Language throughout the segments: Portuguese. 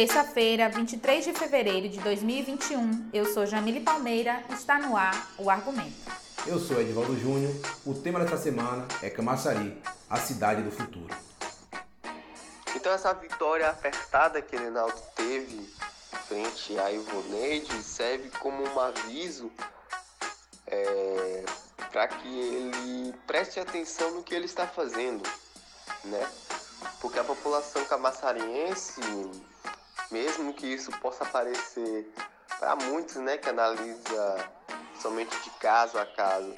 Terça-feira, 23 de fevereiro de 2021, eu sou Jamile Palmeira e está no ar o Argumento. Eu sou Edvaldo Júnior. O tema dessa semana é Camaçari, a cidade do futuro. Então essa vitória apertada que Reinaldo teve frente a Ivoneide serve como um aviso é, para que ele preste atenção no que ele está fazendo, né? Porque a população camaçariense mesmo que isso possa parecer para muitos, né, que analisa somente de caso a caso,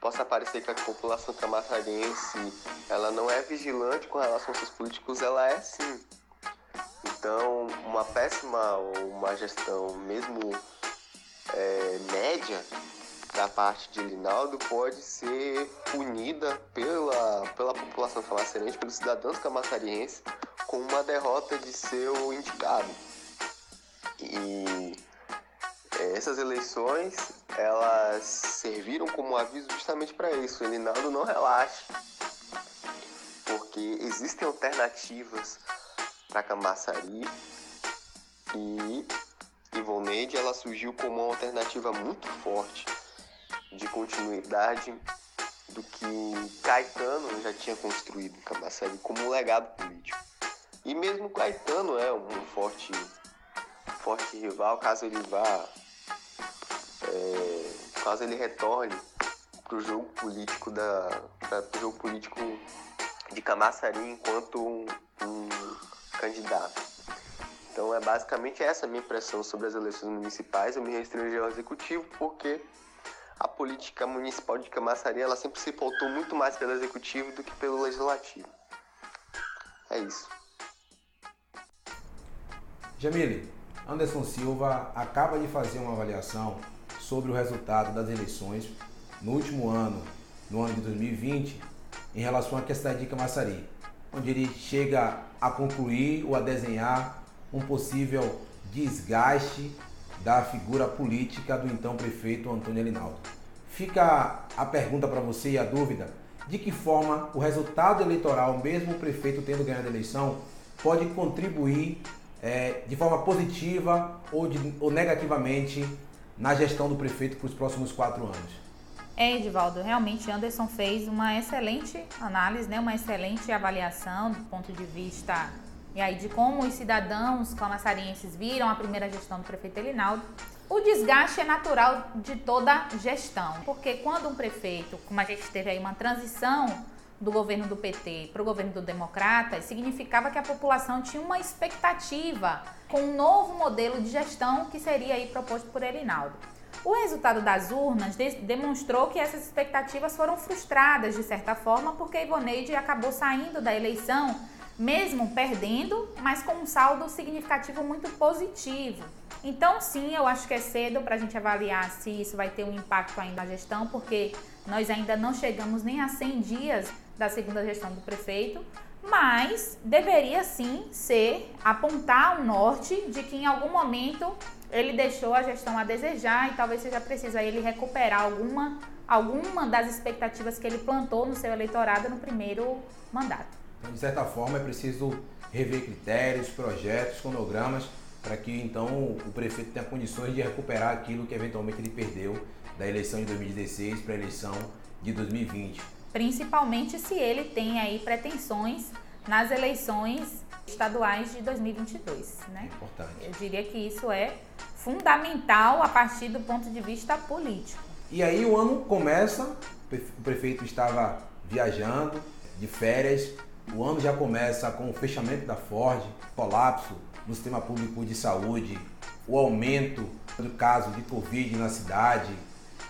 possa parecer que a população camaçarense ela não é vigilante com relação aos seus políticos, ela é sim. Então, uma péssima ou uma gestão mesmo é, média da parte de Linaldo pode ser punida pela, pela população camaçarense, pelos cidadãos camaçarienses, com uma derrota de seu indicado. E é, essas eleições elas serviram como aviso justamente para isso. Elinaldo não relaxe, porque existem alternativas para Camaçari e Ivoneide ela surgiu como uma alternativa muito forte de continuidade do que Caetano já tinha construído em Camaçari como um legado político. E mesmo Caetano é um forte, forte rival, caso ele vá, é, caso ele retorne para o jogo político da, pro jogo político de Camaçari enquanto um, um candidato. Então é basicamente essa a minha impressão sobre as eleições municipais. Eu me restringi ao executivo porque a política municipal de Camaçari ela sempre se pautou muito mais pelo executivo do que pelo legislativo. É isso. Jamile, Anderson Silva acaba de fazer uma avaliação sobre o resultado das eleições no último ano, no ano de 2020, em relação à cidade de Camaçari, onde ele chega a concluir ou a desenhar um possível desgaste da figura política do então prefeito Antônio Elinaldo. Fica a pergunta para você e a dúvida: de que forma o resultado eleitoral, mesmo o prefeito tendo ganhado a eleição, pode contribuir é, de forma positiva ou, de, ou negativamente na gestão do prefeito para os próximos quatro anos? É, Edivaldo, realmente Anderson fez uma excelente análise, né, uma excelente avaliação do ponto de vista e aí de como os cidadãos camaçarienses viram a primeira gestão do prefeito Elinaldo. O desgaste é natural de toda gestão, porque quando um prefeito, como a gente teve aí uma transição do governo do PT para o governo do Democrata, significava que a população tinha uma expectativa com um novo modelo de gestão que seria aí proposto por Elinaldo. O resultado das urnas de demonstrou que essas expectativas foram frustradas de certa forma, porque Ivoneide acabou saindo da eleição, mesmo perdendo, mas com um saldo significativo muito positivo. Então, sim, eu acho que é cedo para a gente avaliar se isso vai ter um impacto ainda na gestão, porque nós ainda não chegamos nem a 100 dias da segunda gestão do prefeito, mas deveria sim ser apontar um norte de que em algum momento ele deixou a gestão a desejar e talvez seja preciso ele recuperar alguma, alguma das expectativas que ele plantou no seu eleitorado no primeiro mandato. Então, de certa forma, é preciso rever critérios, projetos, cronogramas, para que então o prefeito tenha condições de recuperar aquilo que eventualmente ele perdeu da eleição de 2016 para a eleição de 2020 principalmente se ele tem aí pretensões nas eleições estaduais de 2022, né? Importante. Eu diria que isso é fundamental a partir do ponto de vista político. E aí o ano começa, o prefeito estava viajando de férias, o ano já começa com o fechamento da Ford, colapso no sistema público de saúde, o aumento do caso de Covid na cidade,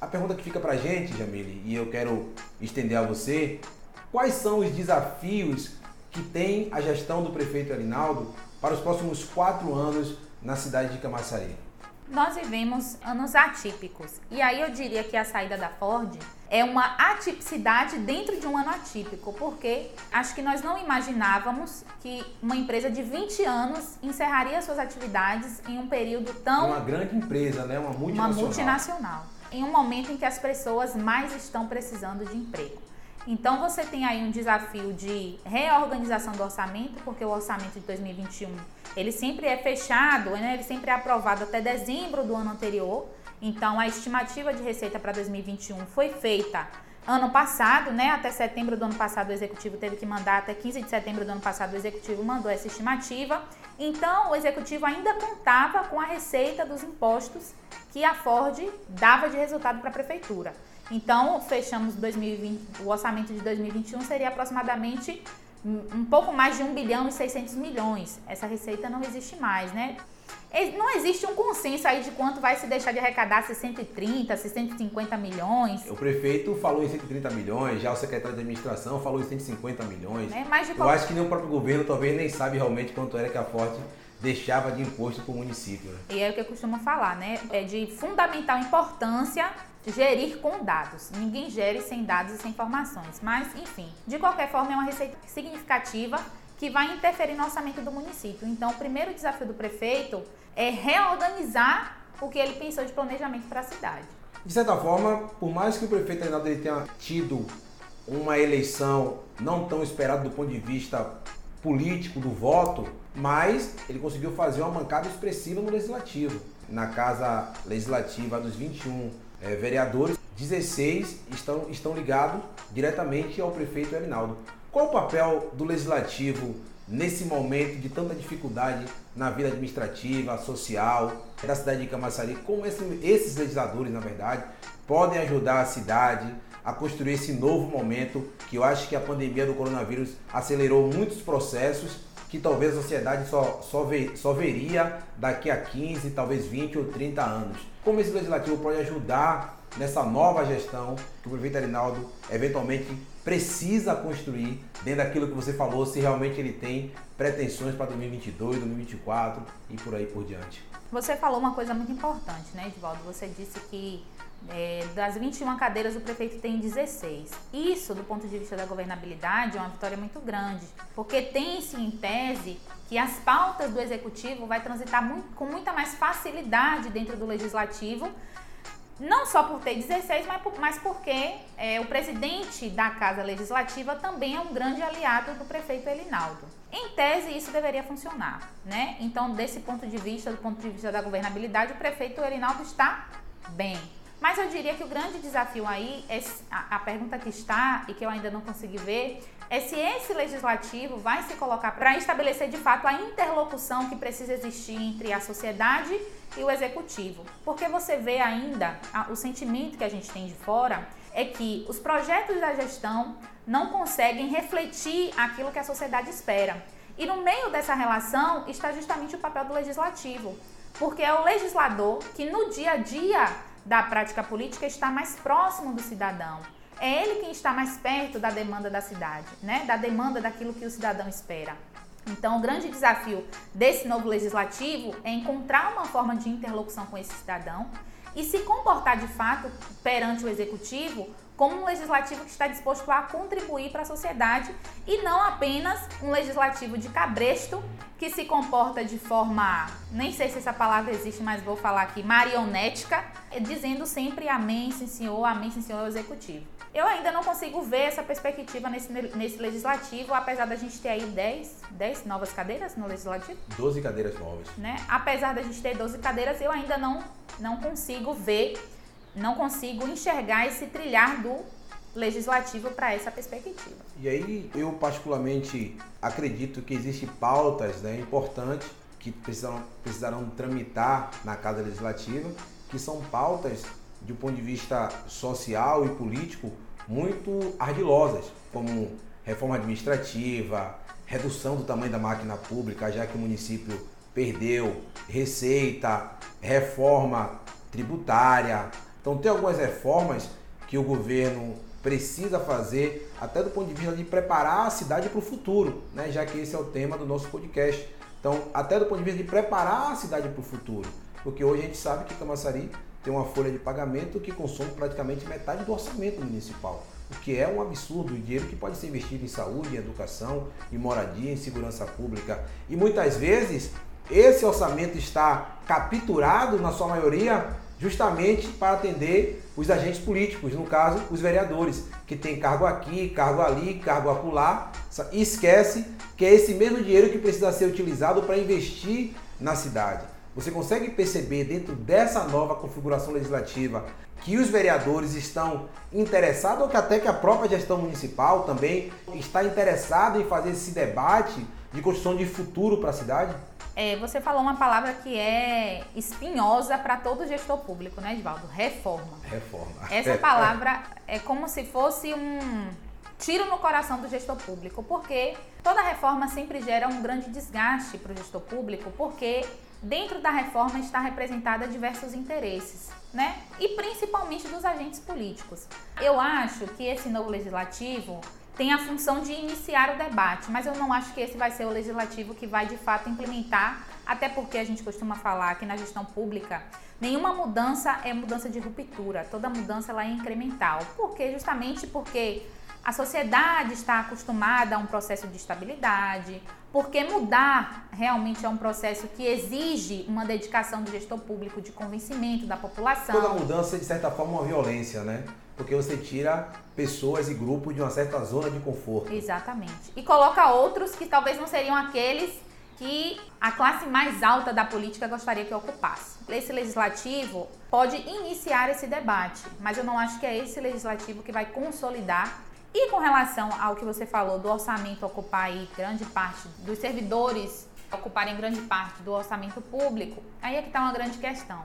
a pergunta que fica para a gente, Jamile, e eu quero estender a você, quais são os desafios que tem a gestão do prefeito Arinaldo para os próximos quatro anos na cidade de Camaçari? Nós vivemos anos atípicos. E aí eu diria que a saída da Ford é uma atipicidade dentro de um ano atípico, porque acho que nós não imaginávamos que uma empresa de 20 anos encerraria suas atividades em um período tão. Uma grande empresa, né? Uma multinacional. Uma multinacional em um momento em que as pessoas mais estão precisando de emprego. Então você tem aí um desafio de reorganização do orçamento, porque o orçamento de 2021 ele sempre é fechado, né? ele sempre é aprovado até dezembro do ano anterior. Então a estimativa de receita para 2021 foi feita ano passado, né? Até setembro do ano passado o executivo teve que mandar, até 15 de setembro do ano passado o executivo mandou essa estimativa. Então o executivo ainda contava com a receita dos impostos que a Ford dava de resultado para a prefeitura. Então, fechamos 2020, o orçamento de 2021 seria aproximadamente um pouco mais de 1 bilhão e 600 milhões. Essa receita não existe mais, né? Não existe um consenso aí de quanto vai se deixar de arrecadar, se 130, se 150 milhões. O prefeito falou em 130 milhões, já o secretário de administração falou em 150 milhões. É, mas de Eu acho que nem o próprio governo talvez nem sabe realmente quanto era que a Forte deixava de imposto para o município. Né? E é o que eu costumo falar, né? É de fundamental importância gerir com dados. Ninguém gere sem dados e sem informações. Mas, enfim, de qualquer forma, é uma receita significativa que vai interferir no orçamento do município. Então, o primeiro desafio do prefeito é reorganizar o que ele pensou de planejamento para a cidade. De certa forma, por mais que o prefeito Reinaldo tenha tido uma eleição não tão esperada do ponto de vista político do voto, mas ele conseguiu fazer uma mancada expressiva no legislativo. Na casa legislativa dos 21 é, vereadores, 16 estão, estão ligados diretamente ao prefeito Erinaldo. Qual o papel do legislativo nesse momento de tanta dificuldade na vida administrativa, social da cidade de Camaçari? Como esse, esses legisladores, na verdade, podem ajudar a cidade a construir esse novo momento que eu acho que a pandemia do coronavírus acelerou muitos processos que talvez a sociedade só, só, ver, só veria daqui a 15, talvez 20 ou 30 anos. Como esse legislativo pode ajudar nessa nova gestão que o prefeito Arinaldo eventualmente precisa construir dentro daquilo que você falou, se realmente ele tem pretensões para 2022, 2024 e por aí por diante. Você falou uma coisa muito importante, né, Edvaldo? Você disse que é, das 21 cadeiras, o prefeito tem 16. Isso, do ponto de vista da governabilidade, é uma vitória muito grande, porque tem-se em tese que as pautas do executivo vai transitar muito, com muita mais facilidade dentro do legislativo, não só por ter 16, mas, por, mas porque é, o presidente da Casa Legislativa também é um grande aliado do prefeito Elinaldo. Em tese, isso deveria funcionar, né? Então, desse ponto de vista, do ponto de vista da governabilidade, o prefeito Elinaldo está bem. Mas eu diria que o grande desafio aí, é, a, pergunta que está e que eu ainda não consegui ver, é se esse legislativo vai se colocar para estabelecer de fato a interlocução que precisa existir entre a sociedade e o executivo. Porque você vê ainda a, o sentimento que a gente tem de fora é que os projetos da gestão não conseguem refletir aquilo que a sociedade espera. E no meio dessa relação está justamente o papel do legislativo, porque é o legislador que no dia a dia da prática política está mais próximo do cidadão. É ele quem está mais perto da demanda da cidade, né? Da demanda daquilo que o cidadão espera. Então, o grande desafio desse novo legislativo é encontrar uma forma de interlocução com esse cidadão e se comportar de fato perante o executivo como um legislativo que está disposto a contribuir para a sociedade e não apenas um legislativo de cabresto que se comporta de forma, nem sei se essa palavra existe, mas vou falar aqui, marionética, dizendo sempre amém, sim senhor, amém, sim senhor, executivo. Eu ainda não consigo ver essa perspectiva nesse, nesse legislativo, apesar da gente ter aí 10, 10 novas cadeiras no legislativo. 12 cadeiras novas. Né? Apesar da gente ter 12 cadeiras, eu ainda não, não consigo ver não consigo enxergar esse trilhar do legislativo para essa perspectiva. E aí eu particularmente acredito que existem pautas né, importantes que precisam, precisarão tramitar na Casa Legislativa, que são pautas de um ponto de vista social e político muito ardilosas, como reforma administrativa, redução do tamanho da máquina pública, já que o município perdeu receita, reforma tributária, então tem algumas reformas que o governo precisa fazer, até do ponto de vista de preparar a cidade para o futuro, né? já que esse é o tema do nosso podcast. Então, até do ponto de vista de preparar a cidade para o futuro, porque hoje a gente sabe que Camaçari tem uma folha de pagamento que consome praticamente metade do orçamento municipal, o que é um absurdo, o dinheiro que pode ser investido em saúde, em educação, em moradia, em segurança pública. E muitas vezes esse orçamento está capturado, na sua maioria, justamente para atender os agentes políticos, no caso, os vereadores, que tem cargo aqui, cargo ali, cargo acolá, e esquece que é esse mesmo dinheiro que precisa ser utilizado para investir na cidade. Você consegue perceber dentro dessa nova configuração legislativa que os vereadores estão interessados ou que até que a própria gestão municipal também está interessada em fazer esse debate de construção de futuro para a cidade? É, você falou uma palavra que é espinhosa para todo gestor público, né, Edvaldo? Reforma. Reforma. Essa palavra é como se fosse um tiro no coração do gestor público, porque toda reforma sempre gera um grande desgaste para o gestor público, porque dentro da reforma está representada diversos interesses, né? E principalmente dos agentes políticos. Eu acho que esse novo legislativo tem a função de iniciar o debate, mas eu não acho que esse vai ser o legislativo que vai de fato implementar, até porque a gente costuma falar que na gestão pública nenhuma mudança é mudança de ruptura, toda mudança ela é incremental. Por quê? Justamente porque a sociedade está acostumada a um processo de estabilidade, porque mudar realmente é um processo que exige uma dedicação do gestor público de convencimento da população. Toda mudança, de certa forma, é uma violência, né? Porque você tira pessoas e grupos de uma certa zona de conforto. Exatamente. E coloca outros que talvez não seriam aqueles que a classe mais alta da política gostaria que ocupasse. Esse legislativo pode iniciar esse debate, mas eu não acho que é esse legislativo que vai consolidar e com relação ao que você falou do orçamento ocupar aí grande parte dos servidores ocuparem grande parte do orçamento público, aí é que está uma grande questão.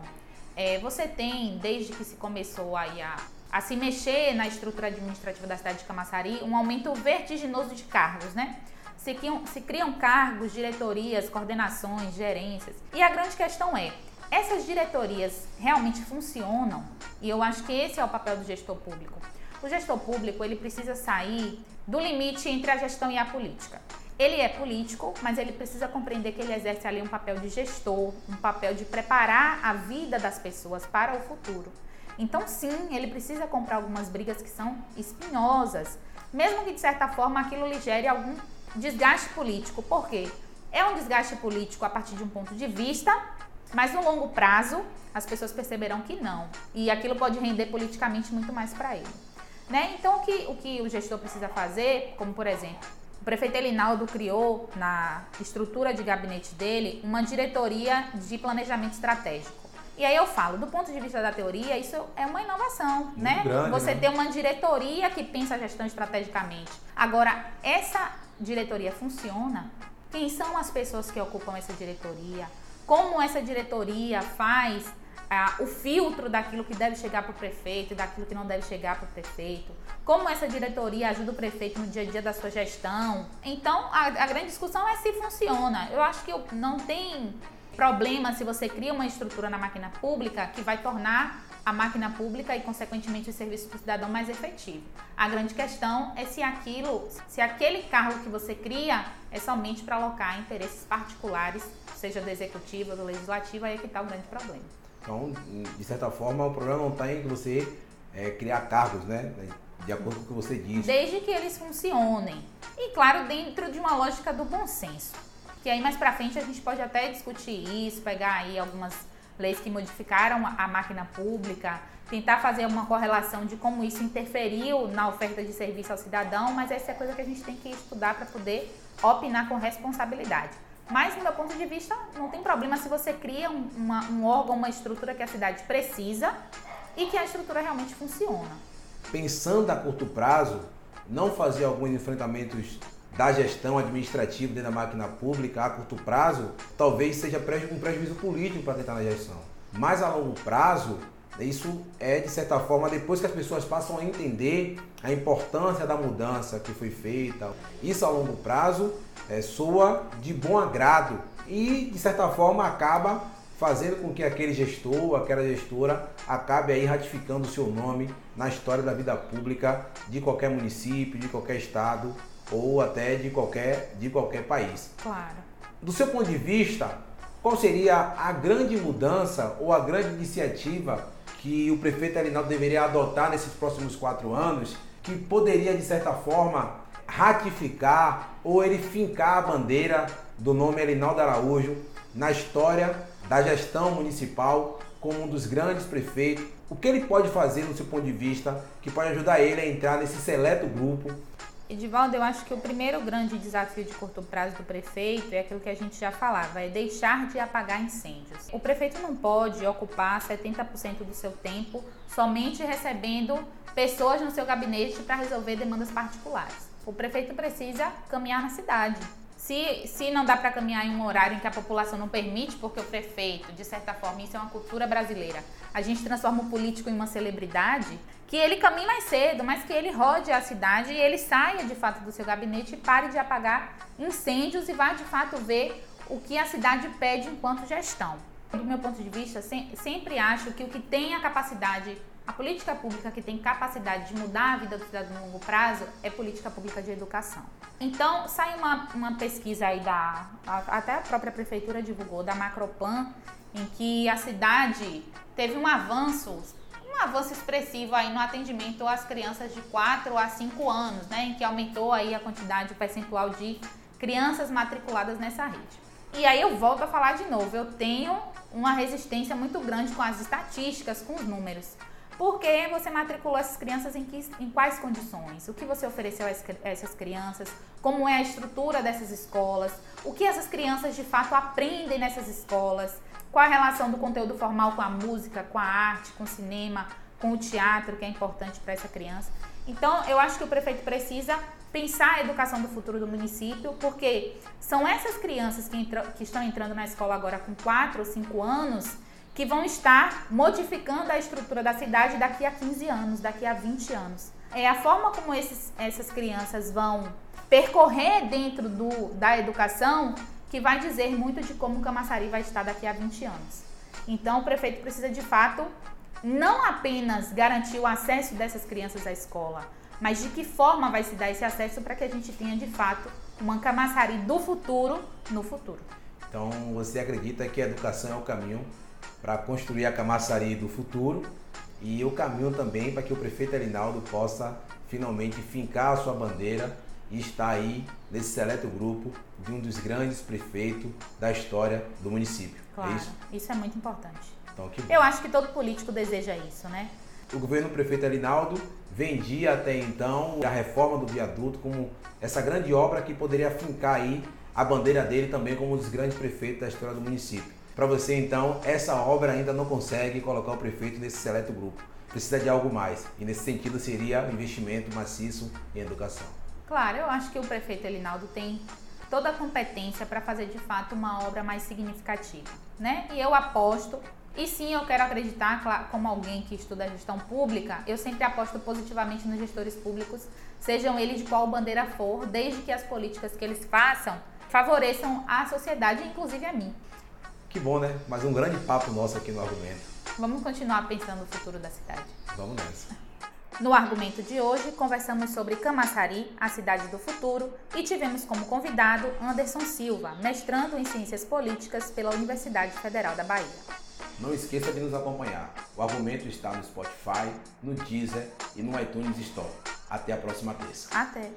É, você tem, desde que se começou aí a, a se mexer na estrutura administrativa da cidade de Camaçari, um aumento vertiginoso de cargos, né? Se criam, se criam cargos, diretorias, coordenações, gerências. E a grande questão é, essas diretorias realmente funcionam? E eu acho que esse é o papel do gestor público. O gestor público ele precisa sair do limite entre a gestão e a política. Ele é político, mas ele precisa compreender que ele exerce ali um papel de gestor, um papel de preparar a vida das pessoas para o futuro. Então, sim, ele precisa comprar algumas brigas que são espinhosas, mesmo que de certa forma aquilo lhe gere algum desgaste político. Por quê? É um desgaste político a partir de um ponto de vista, mas no longo prazo as pessoas perceberão que não. E aquilo pode render politicamente muito mais para ele. Né? Então, o que, o que o gestor precisa fazer, como por exemplo, o prefeito Elinaldo criou na estrutura de gabinete dele uma diretoria de planejamento estratégico. E aí eu falo, do ponto de vista da teoria, isso é uma inovação, Muito né? Grande, Você né? ter uma diretoria que pensa a gestão estrategicamente. Agora, essa diretoria funciona? Quem são as pessoas que ocupam essa diretoria? Como essa diretoria faz o filtro daquilo que deve chegar para o prefeito e daquilo que não deve chegar para o prefeito, como essa diretoria ajuda o prefeito no dia a dia da sua gestão. Então, a, a grande discussão é se funciona. Eu acho que não tem problema se você cria uma estrutura na máquina pública que vai tornar a máquina pública e, consequentemente, o serviço do cidadão mais efetivo. A grande questão é se aquilo, se aquele cargo que você cria é somente para alocar interesses particulares, seja do executivo ou do legislativo, aí é que está o grande problema. Então, de certa forma, o problema não está em você é, criar cargos, né? De acordo com o que você disse. Desde que eles funcionem. E, claro, dentro de uma lógica do bom senso. Que aí mais para frente a gente pode até discutir isso, pegar aí algumas leis que modificaram a máquina pública, tentar fazer uma correlação de como isso interferiu na oferta de serviço ao cidadão, mas essa é coisa que a gente tem que estudar para poder opinar com responsabilidade. Mas, do meu ponto de vista, não tem problema se você cria um, uma, um órgão, uma estrutura que a cidade precisa e que a estrutura realmente funciona. Pensando a curto prazo, não fazer alguns enfrentamentos da gestão administrativa dentro da máquina pública a curto prazo, talvez seja um prejuízo político para tentar na gestão. Mas a longo prazo, isso é de certa forma depois que as pessoas passam a entender a importância da mudança que foi feita. Isso a longo prazo é, soa de bom agrado e, de certa forma, acaba fazendo com que aquele gestor, aquela gestora, acabe aí ratificando o seu nome na história da vida pública de qualquer município, de qualquer estado ou até de qualquer, de qualquer país. Claro. Do seu ponto de vista, qual seria a grande mudança ou a grande iniciativa que o prefeito Arinaldo deveria adotar nesses próximos quatro anos que poderia, de certa forma, ratificar ou ele fincar a bandeira do nome Elinaldo Araújo na história da gestão municipal como um dos grandes prefeitos. O que ele pode fazer, no seu ponto de vista, que pode ajudar ele a entrar nesse seleto grupo Edivaldo, eu acho que o primeiro grande desafio de curto prazo do prefeito é aquilo que a gente já falava, é deixar de apagar incêndios. O prefeito não pode ocupar 70% do seu tempo somente recebendo pessoas no seu gabinete para resolver demandas particulares. O prefeito precisa caminhar na cidade. Se, se não dá para caminhar em um horário em que a população não permite, porque o prefeito, de certa forma, isso é uma cultura brasileira, a gente transforma o político em uma celebridade, que ele caminhe mais cedo, mas que ele rode a cidade e ele saia de fato do seu gabinete e pare de apagar incêndios e vá de fato ver o que a cidade pede enquanto gestão. Do meu ponto de vista, sempre acho que o que tem a capacidade, a política pública que tem capacidade de mudar a vida do cidadão no longo prazo é política pública de educação. Então, sai uma, uma pesquisa aí da, até a própria prefeitura divulgou, da Macroplan, em que a cidade teve um avanço um avanço expressivo aí no atendimento às crianças de 4 a 5 anos, né, em que aumentou aí a quantidade o percentual de crianças matriculadas nessa rede. E aí eu volto a falar de novo, eu tenho uma resistência muito grande com as estatísticas, com os números. Porque você matriculou essas crianças em, que, em quais condições? O que você ofereceu a essas crianças? Como é a estrutura dessas escolas? O que essas crianças de fato aprendem nessas escolas? Qual a relação do conteúdo formal com a música, com a arte, com o cinema, com o teatro, que é importante para essa criança? Então, eu acho que o prefeito precisa pensar a educação do futuro do município, porque são essas crianças que, que estão entrando na escola agora com 4 ou 5 anos que vão estar modificando a estrutura da cidade daqui a 15 anos, daqui a 20 anos. É a forma como esses, essas crianças vão percorrer dentro do, da educação que vai dizer muito de como Camaçari vai estar daqui a 20 anos. Então, o prefeito precisa de fato não apenas garantir o acesso dessas crianças à escola, mas de que forma vai se dar esse acesso para que a gente tenha de fato uma Camaçari do futuro no futuro. Então, você acredita que a educação é o caminho para construir a Camaçari do futuro e o caminho também para que o prefeito Arinaldo possa finalmente fincar a sua bandeira e está aí nesse seleto grupo de um dos grandes prefeitos da história do município. É claro, é isso? isso é muito importante. Então, que Eu acho que todo político deseja isso, né? O governo do prefeito Arinaldo vendia até então a reforma do viaduto como essa grande obra que poderia fincar aí a bandeira dele também como um dos grandes prefeitos da história do município. Para você, então, essa obra ainda não consegue colocar o prefeito nesse seleto grupo. Precisa de algo mais. E nesse sentido seria o investimento maciço em educação. Claro, eu acho que o prefeito Elinaldo tem toda a competência para fazer de fato uma obra mais significativa, né? E eu aposto, e sim, eu quero acreditar, como alguém que estuda gestão pública, eu sempre aposto positivamente nos gestores públicos, sejam eles de qual bandeira for, desde que as políticas que eles façam favoreçam a sociedade, inclusive a mim. Que bom, né? Mas um grande papo nosso aqui no argumento. Vamos continuar pensando no futuro da cidade. Vamos nessa. No argumento de hoje, conversamos sobre Camaçari, a cidade do futuro, e tivemos como convidado Anderson Silva, mestrando em Ciências Políticas pela Universidade Federal da Bahia. Não esqueça de nos acompanhar. O argumento está no Spotify, no Deezer e no iTunes Store. Até a próxima terça. Até!